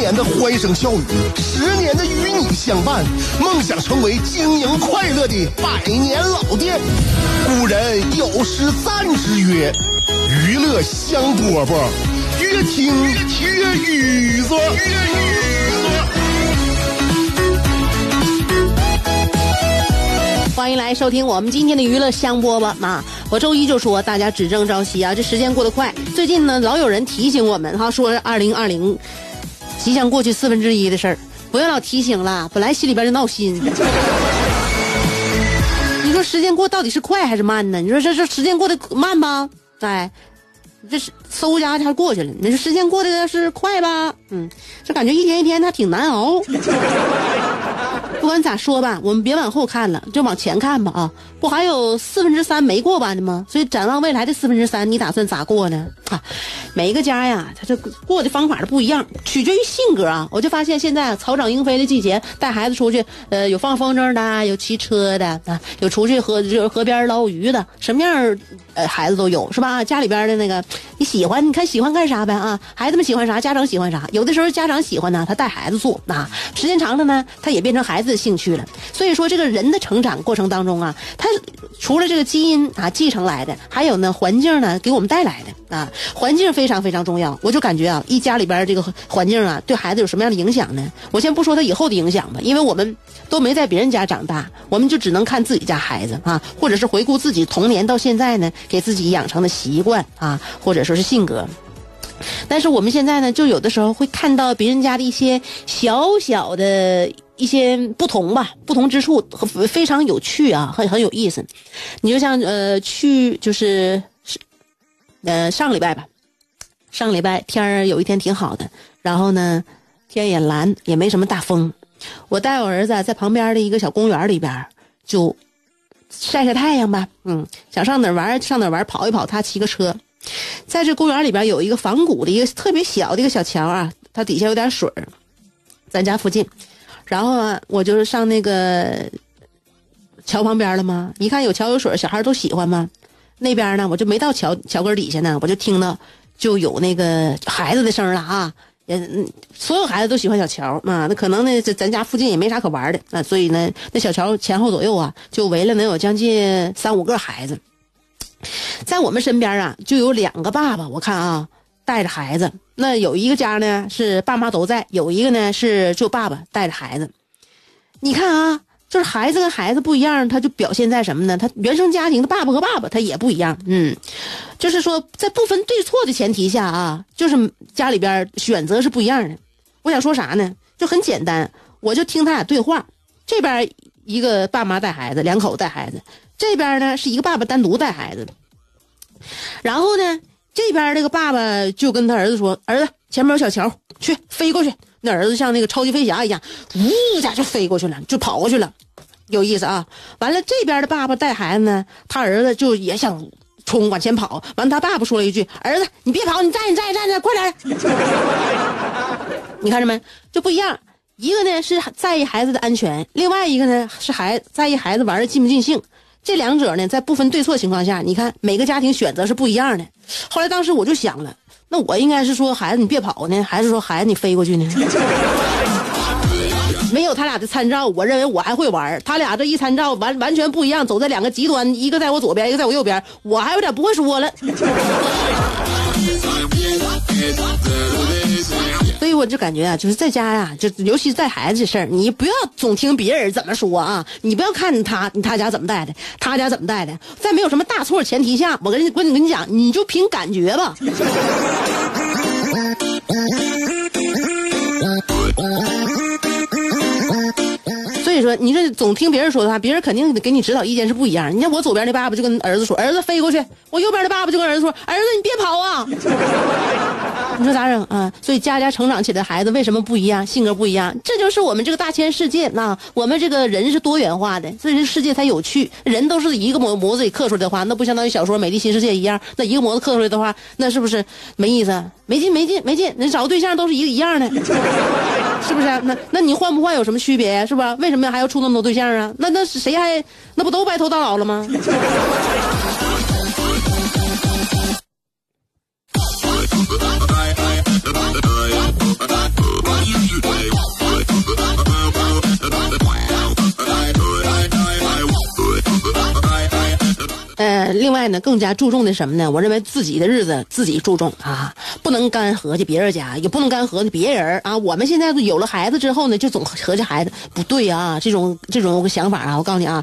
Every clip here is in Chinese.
年的欢声笑语，十年的与你相伴，梦想成为经营快乐的百年老店。古人有诗赞之曰：“娱乐香饽饽，越听越雨左。”欢迎来收听我们今天的娱乐香饽饽啊！我周一就说大家只争朝夕啊，这时间过得快。最近呢，老有人提醒我们哈，说二零二零即将过去四分之一的事儿，不要老提醒了，本来心里边就闹心。你说时间过到底是快还是慢呢？你说这这时间过得慢吧？哎，这是嗖一下就过去了。你说时间过得是快吧？嗯，这感觉一天一天它挺难熬。不管咋说吧，我们别往后看了，就往前看吧啊！不还有四分之三没过完的吗？所以展望未来的四分之三，你打算咋过呢？啊，每一个家呀，他这过的方法都不一样，取决于性格啊。我就发现现在草长莺飞的季节，带孩子出去，呃，有放风筝的，有骑车的啊，有出去河就是河边捞鱼的，什么样呃孩子都有是吧？家里边的那个你喜欢，你看喜欢干啥呗啊？孩子们喜欢啥，家长喜欢啥。有的时候家长喜欢呢，他带孩子做啊，时间长了呢，他也变成孩子兴趣了。所以说，这个人的成长过程当中啊，他除了这个基因啊继承来的，还有呢环境呢给我们带来的啊，环境非常非常重要。我就感觉啊，一家里边这个环境啊，对孩子有什么样的影响呢？我先不说他以后的影响吧，因为我们都没在别人家长大，我们就只能看自己家孩子啊，或者是回顾自己童年到现在呢，给自己养成的习惯啊，或者说是性格。但是我们现在呢，就有的时候会看到别人家的一些小小的一些不同吧，不同之处和非常有趣啊，很很有意思。你就像呃，去就是是呃上个礼拜吧，上个礼拜天儿有一天挺好的，然后呢天也蓝，也没什么大风。我带我儿子在旁边的一个小公园里边就晒晒太阳吧，嗯，想上哪玩上哪玩，跑一跑。他骑个车。在这公园里边有一个仿古的一个特别小的一个小桥啊，它底下有点水儿，咱家附近，然后啊，我就是上那个桥旁边了吗？一看有桥有水，小孩都喜欢嘛。那边呢，我就没到桥桥根底下呢，我就听到就有那个孩子的声了啊，也，所有孩子都喜欢小桥啊。那可能呢，咱家附近也没啥可玩的啊，所以呢，那小桥前后左右啊，就围了能有将近三五个孩子。在我们身边啊，就有两个爸爸，我看啊，带着孩子。那有一个家呢是爸妈都在，有一个呢是就爸爸带着孩子。你看啊，就是孩子跟孩子不一样，他就表现在什么呢？他原生家庭的爸爸和爸爸他也不一样。嗯，就是说在不分对错的前提下啊，就是家里边选择是不一样的。我想说啥呢？就很简单，我就听他俩对话。这边一个爸妈带孩子，两口带孩子。这边呢是一个爸爸单独带孩子，然后呢这边那个爸爸就跟他儿子说：“儿子，前面有小桥，去飞过去。”那儿子像那个超级飞侠一样，呜一下就飞过去了，就跑过去了，有意思啊！完了，这边的爸爸带孩子呢，他儿子就也想冲往前跑，完他爸爸说了一句：“儿子，你别跑，你站着站着站着，快点！” 你看着没？就不一样，一个呢是在意孩子的安全，另外一个呢是孩在意孩子玩的尽不尽兴。这两者呢，在不分对错情况下，你看每个家庭选择是不一样的。后来当时我就想了，那我应该是说孩子你别跑呢，还是说孩子你飞过去呢？没有他俩的参照，我认为我还会玩。他俩这一参照，完完全不一样，走在两个极端，一个在我左边，一个在我右边，我还有点不会说了。所以我就感觉啊，就是在家呀，就尤其带孩子的事儿，你不要总听别人怎么说啊，你不要看他他家怎么带的，他家怎么带的，在没有什么大错前提下，我跟你我跟你讲，你就凭感觉吧。所以说，你这总听别人说的话，别人肯定给你指导意见是不一样。你看我左边的爸爸就跟儿子说：“儿子飞过去。”我右边的爸爸就跟儿子说：“儿子你别跑啊。”你说咋整啊？所以家家成长起来的孩子为什么不一样，性格不一样？这就是我们这个大千世界啊！我们这个人是多元化的，所以这世界才有趣。人都是一个模模子里刻出来的话，那不相当于小说《美丽新世界》一样？那一个模子刻出来的话，那是不是没意思？没劲，没劲，没劲！你找个对象都是一个一样的，是不是？那那你换不换有什么区别？是吧？为什么还要处那么多对象啊？那那谁还那不都白头到老了吗？另外呢，更加注重的什么呢？我认为自己的日子自己注重啊，不能干合计别人家，也不能干合计别人啊。我们现在有了孩子之后呢，就总合计孩子，不对啊，这种这种想法啊，我告诉你啊，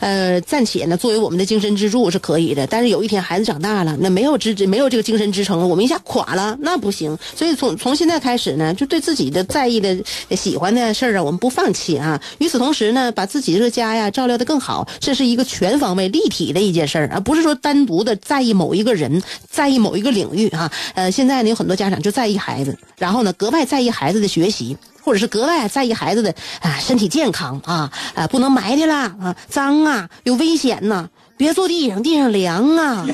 呃，暂且呢，作为我们的精神支柱是可以的，但是有一天孩子长大了，那没有支没有这个精神支撑了，我们一下垮了，那不行。所以从从现在开始呢，就对自己的在意的、喜欢的事儿啊，我们不放弃啊。与此同时呢，把自己这个家呀照料的更好，这是一个全方位、立体的一件事儿啊，不不是说单独的在意某一个人，在意某一个领域啊。呃，现在呢，有很多家长就在意孩子，然后呢，格外在意孩子的学习，或者是格外在意孩子的啊身体健康啊啊，不能埋汰了啊，脏啊，有危险呐，别坐地上，地上凉啊。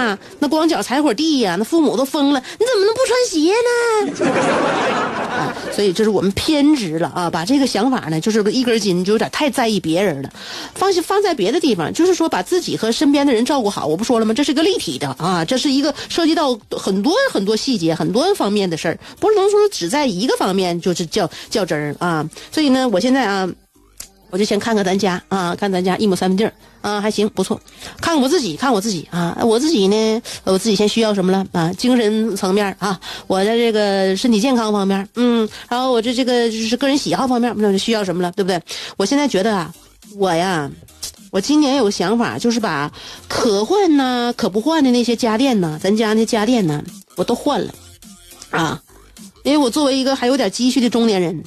啊，那光脚踩会儿地呀，那父母都疯了，你怎么能不穿鞋呢？啊，所以这是我们偏执了啊，把这个想法呢，就是一根筋，就有点太在意别人了，放心放在别的地方，就是说把自己和身边的人照顾好。我不说了吗？这是个立体的啊，这是一个涉及到很多很多细节、很多方面的事儿，不能说只在一个方面就是较较真儿啊。所以呢，我现在啊。我就先看看咱家啊，看咱家一亩三分地儿啊，还行，不错。看看我自己，看我自己啊，我自己呢，我自己先需要什么了啊？精神层面啊，我的这个身体健康方面，嗯，然后我这这个就是个人喜好方面，那需要什么了，对不对？我现在觉得啊，我呀，我今年有个想法，就是把可换呢、可不换的那些家电呢，咱家那家电呢，我都换了啊，因为我作为一个还有点积蓄的中年人。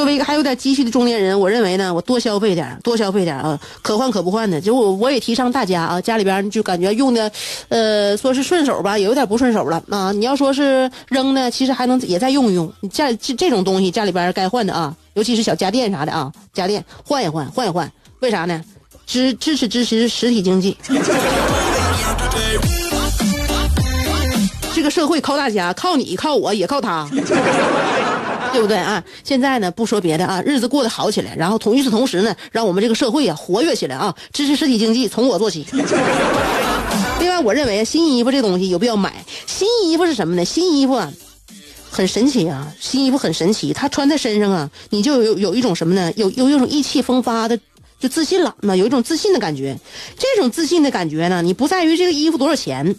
作为一个还有点积蓄的中年人，我认为呢，我多消费点，多消费点啊，可换可不换的。就我我也提倡大家啊，家里边就感觉用的，呃，说是顺手吧，也有点不顺手了啊。你要说是扔呢，其实还能也再用一用。家这这种东西，家里边该换的啊，尤其是小家电啥的啊，家电换一换，换一换。为啥呢？支支持支持实体经济。这个社会靠大家，靠你，靠我，也靠他。对不对啊？现在呢，不说别的啊，日子过得好起来，然后同与此同时呢，让我们这个社会啊活跃起来啊，支持实体经济，从我做起。另外，我认为新衣服这东西有必要买。新衣服是什么呢？新衣服，很神奇啊，新衣服很神奇，它穿在身上啊，你就有有一种什么呢？有有一种意气风发的，就自信了，那有一种自信的感觉。这种自信的感觉呢，你不在于这个衣服多少钱。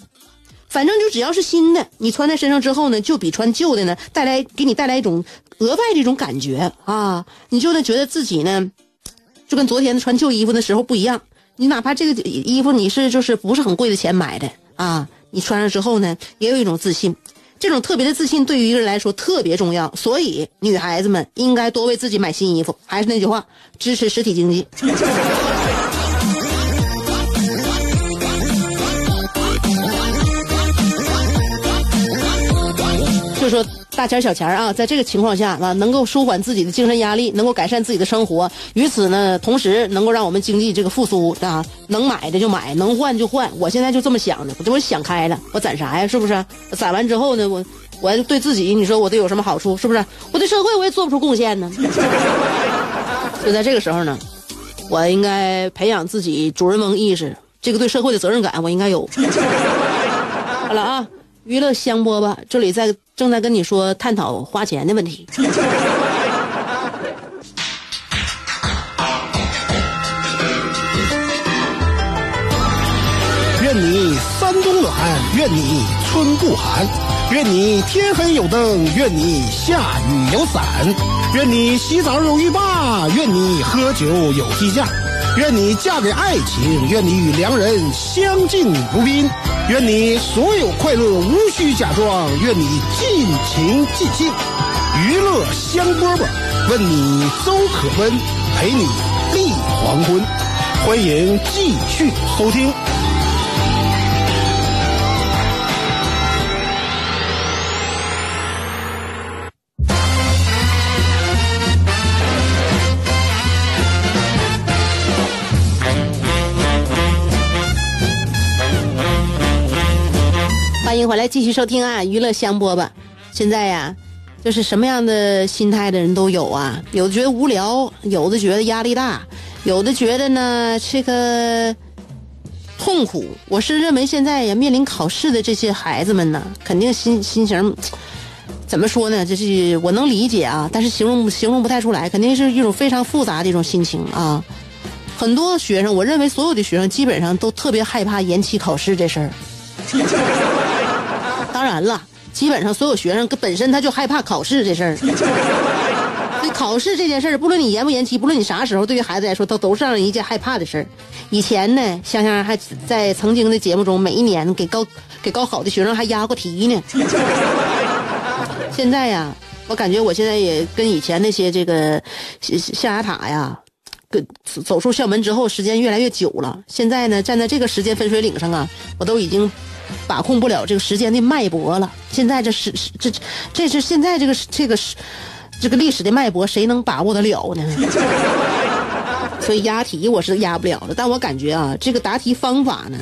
反正就只要是新的，你穿在身上之后呢，就比穿旧的呢带来给你带来一种额外的一种感觉啊！你就能觉得自己呢，就跟昨天穿旧衣服的时候不一样。你哪怕这个衣服你是就是不是很贵的钱买的啊，你穿上之后呢，也有一种自信。这种特别的自信对于一个人来说特别重要，所以女孩子们应该多为自己买新衣服。还是那句话，支持实体经济。说大钱小钱啊，在这个情况下啊，能够舒缓自己的精神压力，能够改善自己的生活，与此呢同时，能够让我们经济这个复苏啊，能买的就买，能换就换。我现在就这么想的，我这我想开了，我攒啥呀？是不是？攒完之后呢，我我对自己，你说我得有什么好处？是不是？我对社会我也做不出贡献呢。就在这个时候呢，我应该培养自己主人翁意识，这个对社会的责任感我应该有。好了啊。娱乐香饽饽，这里在正在跟你说探讨花钱的问题。愿你三冬暖，愿你春不寒，愿你天黑有灯，愿你下雨有伞，愿你洗澡有浴霸，愿你喝酒有鸡架。愿你嫁给爱情，愿你与良人相敬如宾，愿你所有快乐无需假装，愿你尽情尽兴。娱乐香饽饽，问你粥可温，陪你立黄昏。欢迎继续收听。回来继续收听啊，娱乐香饽饽。现在呀，就是什么样的心态的人都有啊，有的觉得无聊，有的觉得压力大，有的觉得呢这个痛苦。我是认为现在呀，面临考试的这些孩子们呢，肯定心心情怎么说呢？这是我能理解啊，但是形容形容不太出来，肯定是一种非常复杂的一种心情啊。很多学生，我认为所有的学生基本上都特别害怕延期考试这事儿。当然了，基本上所有学生本身他就害怕考试这事儿。所以考试这件事儿，不论你延不延期，不论你啥时候，对于孩子来说，都都是让人一件害怕的事儿。以前呢，香香还在曾经的节目中，每一年给高给高考的学生还押过题呢。现在呀，我感觉我现在也跟以前那些这个象牙塔呀，跟走出校门之后，时间越来越久了。现在呢，站在这个时间分水岭上啊，我都已经。把控不了这个时间的脉搏了。现在这是这这是现在这个这个是这个历史的脉搏，谁能把握得了呢？所以押题我是押不了的。但我感觉啊，这个答题方法呢，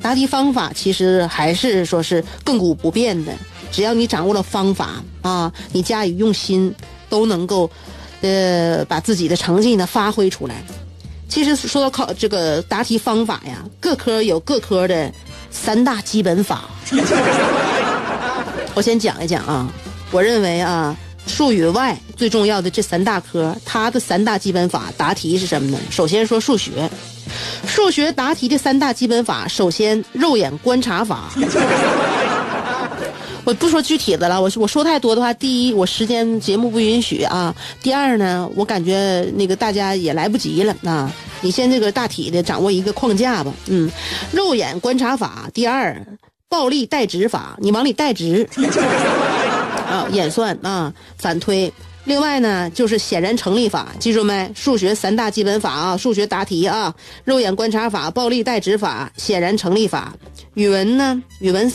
答题方法其实还是说是亘古不变的。只要你掌握了方法啊，你加以用心，都能够呃把自己的成绩呢发挥出来。其实说到考这个答题方法呀，各科有各科的。三大基本法，我先讲一讲啊。我认为啊，数语外最重要的这三大科，它的三大基本法答题是什么呢？首先说数学，数学答题的三大基本法，首先肉眼观察法。我不说具体的了，我我说太多的话，第一我时间节目不允许啊，第二呢，我感觉那个大家也来不及了啊。你先这个大体的掌握一个框架吧，嗯，肉眼观察法，第二，暴力代值法，你往里代值，啊，演算啊，反推，另外呢就是显然成立法，记住没？数学三大基本法啊，数学答题啊，肉眼观察法、暴力代值法、显然成立法。语文呢，语文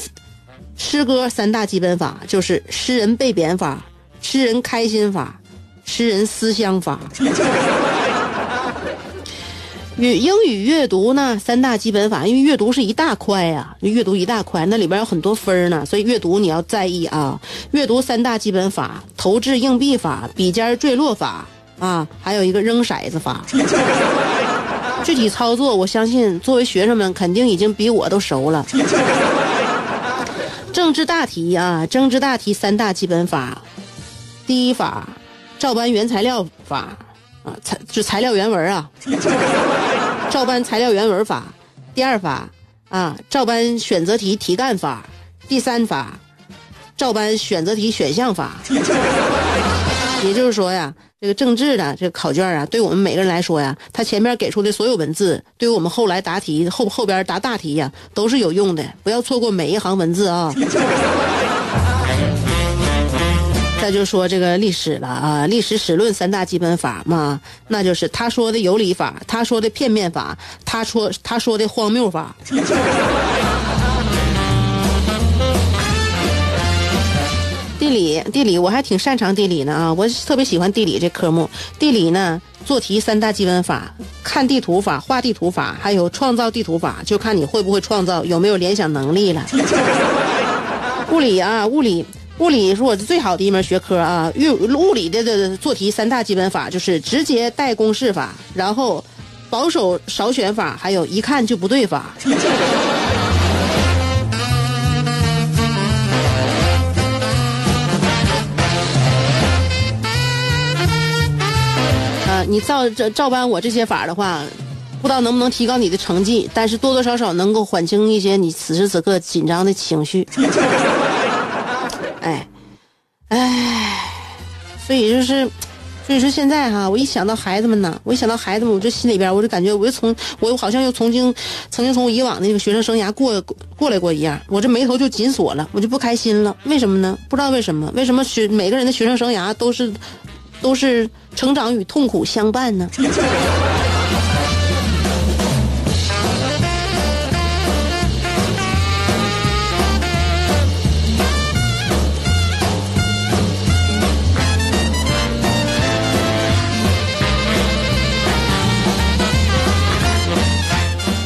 诗歌三大基本法就是诗人被贬法、诗人开心法、诗人思乡法。语英语阅读呢，三大基本法，因为阅读是一大块呀，阅读一大块，那里边有很多分呢，所以阅读你要在意啊。阅读三大基本法：投掷硬币法、笔尖坠落法啊，还有一个扔骰子法。具体操作，我相信作为学生们肯定已经比我都熟了。政治大题啊，政治大题三大基本法：第一法，照搬原材料法。啊，材就材料原文啊，照搬材料原文法。第二法啊，照搬选择题题干法。第三法，照搬选择题选项法。也就是说呀，这个政治的这个考卷啊，对我们每个人来说呀，它前面给出的所有文字，对于我们后来答题后后边答大题呀，都是有用的。不要错过每一行文字啊。再就说这个历史了啊，历史史论三大基本法嘛，那就是他说的有理法，他说的片面法，他说他说的荒谬法。地理地理我还挺擅长地理呢啊，我特别喜欢地理这科目。地理呢，做题三大基本法：看地图法、画地图法，还有创造地图法，就看你会不会创造，有没有联想能力了。物理啊，物理。物理是我最好的一门学科啊！物物理的的做题三大基本法就是直接带公式法，然后保守少选法，还有一看就不对法。你照照照搬我这些法的话，不知道能不能提高你的成绩，但是多多少少能够缓清一些你此时此刻紧张的情绪。哎，哎，所以就是，所以说现在哈，我一想到孩子们呢，我一想到孩子们，我这心里边，我就感觉，我又从，我好像又曾经，曾经从以往的那个学生生涯过过来过一样，我这眉头就紧锁了，我就不开心了。为什么呢？不知道为什么？为什么学每个人的学生生涯都是，都是成长与痛苦相伴呢？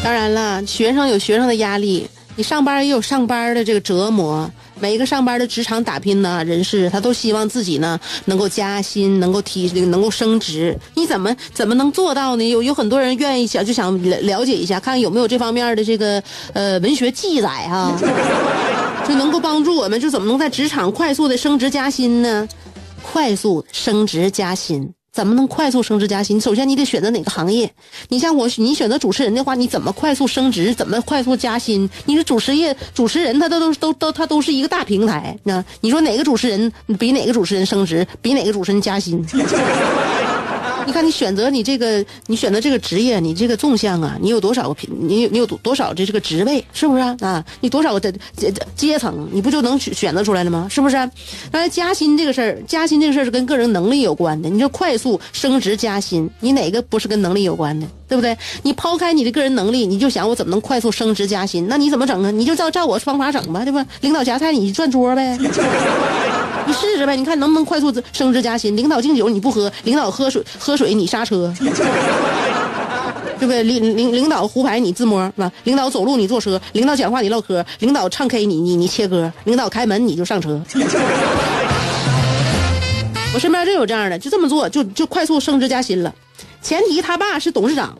当然了，学生有学生的压力，你上班也有上班的这个折磨，每一个上班的职场打拼呢人士，他都希望自己呢能够加薪，能够提，能够升职。你怎么怎么能做到呢？有有很多人愿意想就想了了解一下，看看有没有这方面的这个呃文学记载哈，就能够帮助我们，就怎么能在职场快速的升职加薪呢？快速升职加薪。怎么能快速升职加薪？首先你得选择哪个行业。你像我，你选择主持人的话，你怎么快速升职？怎么快速加薪？你是主持业主持人，他都都都都他都是一个大平台。那你说哪个主持人比哪个主持人升职，比哪个主持人加薪？你看，你选择你这个，你选择这个职业，你这个纵向啊，你有多少个品？你你有多多少这这个职位，是不是啊？你多少个这这阶层，你不就能选择出来了吗？是不是？当然，加薪这个事儿，加薪这个事儿是跟个人能力有关的。你说快速升职加薪，你哪个不是跟能力有关的？对不对？你抛开你的个人能力，你就想我怎么能快速升职加薪？那你怎么整啊？你就照照我方法整吧，对吧？领导夹菜你转桌呗。你试试呗，你看能不能快速升职加薪？领导敬酒你不喝，领导喝水喝水你刹车，对不对？领领领导胡牌你自摸是吧？领导走路你坐车，领导讲话你唠嗑，领导唱 K 你你你切歌，领导开门你就上车。我身边真有这样的，就这么做就就快速升职加薪了，前提他爸是董事长。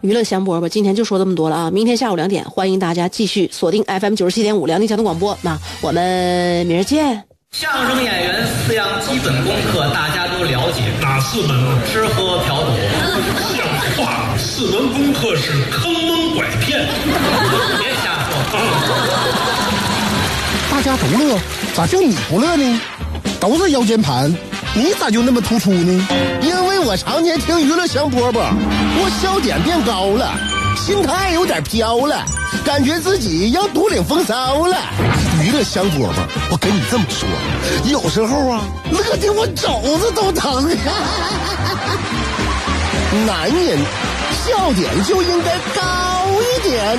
娱乐香饽吧，今天就说这么多了啊！明天下午两点，欢迎大家继续锁定 FM 九十七点五辽宁交通广播。那我们明儿见。相声演员四样基本功课大家都了解，哪四门啊？吃喝嫖赌。像话，四门功课是坑蒙拐骗。别瞎说。大家都乐，咋就你不乐呢？都是腰间盘，你咋就那么突出呢？因为我常年听娱乐香饽饽，我笑点变高了，心态有点飘了，感觉自己要独领风骚了。娱乐香饽饽，我跟你这么说，有时候啊，乐的我肘子都疼。男人笑点就应该高一点。